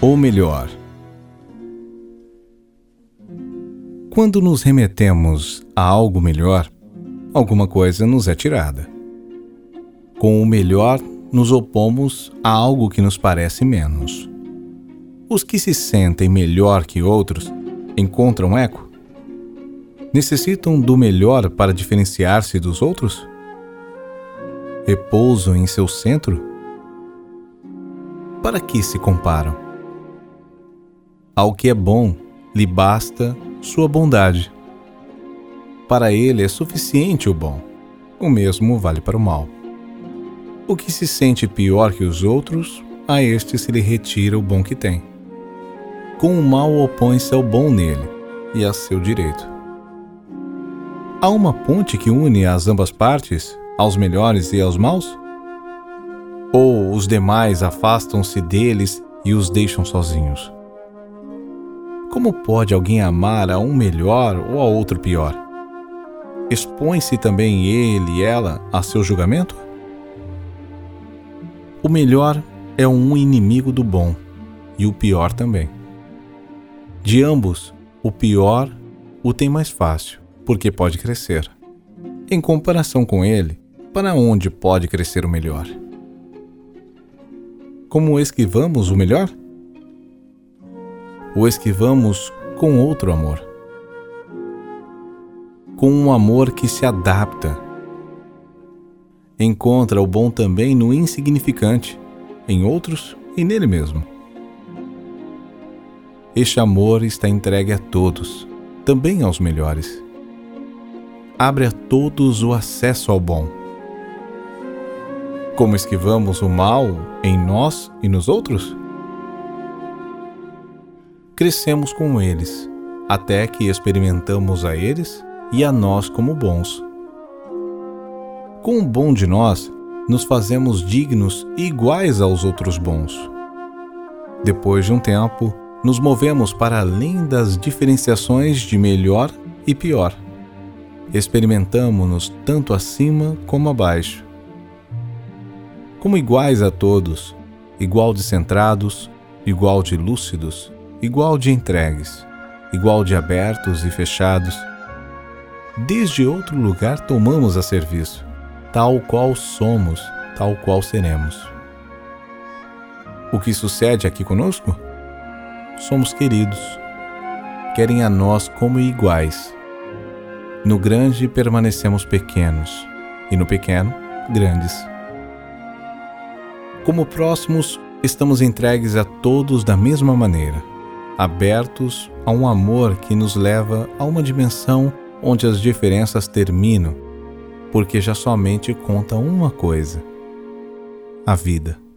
O melhor. Quando nos remetemos a algo melhor, alguma coisa nos é tirada. Com o melhor, nos opomos a algo que nos parece menos. Os que se sentem melhor que outros encontram eco? Necessitam do melhor para diferenciar-se dos outros? Repousam em seu centro? Para que se comparam? Ao que é bom, lhe basta sua bondade. Para ele é suficiente o bom. O mesmo vale para o mal. O que se sente pior que os outros, a este se lhe retira o bom que tem. Com o mal opõe-se ao bom nele e a seu direito. Há uma ponte que une as ambas partes, aos melhores e aos maus? Ou os demais afastam-se deles e os deixam sozinhos? Como pode alguém amar a um melhor ou a outro pior? Expõe-se também ele e ela a seu julgamento? O melhor é um inimigo do bom, e o pior também. De ambos, o pior o tem mais fácil, porque pode crescer. Em comparação com ele, para onde pode crescer o melhor? Como esquivamos o melhor? O esquivamos com outro amor. Com um amor que se adapta. Encontra o bom também no insignificante, em outros e nele mesmo. Este amor está entregue a todos, também aos melhores. Abre a todos o acesso ao bom. Como esquivamos o mal em nós e nos outros? Crescemos com eles, até que experimentamos a eles e a nós como bons. Com o bom de nós, nos fazemos dignos e iguais aos outros bons. Depois de um tempo, nos movemos para além das diferenciações de melhor e pior. Experimentamos-nos tanto acima como abaixo. Como iguais a todos, igual de centrados, igual de lúcidos, igual de entregues, igual de abertos e fechados. Desde outro lugar tomamos a serviço, tal qual somos, tal qual seremos. O que sucede aqui conosco? Somos queridos. Querem a nós como iguais. No grande permanecemos pequenos, e no pequeno, grandes. Como próximos, estamos entregues a todos da mesma maneira abertos a um amor que nos leva a uma dimensão onde as diferenças terminam, porque já somente conta uma coisa: a vida.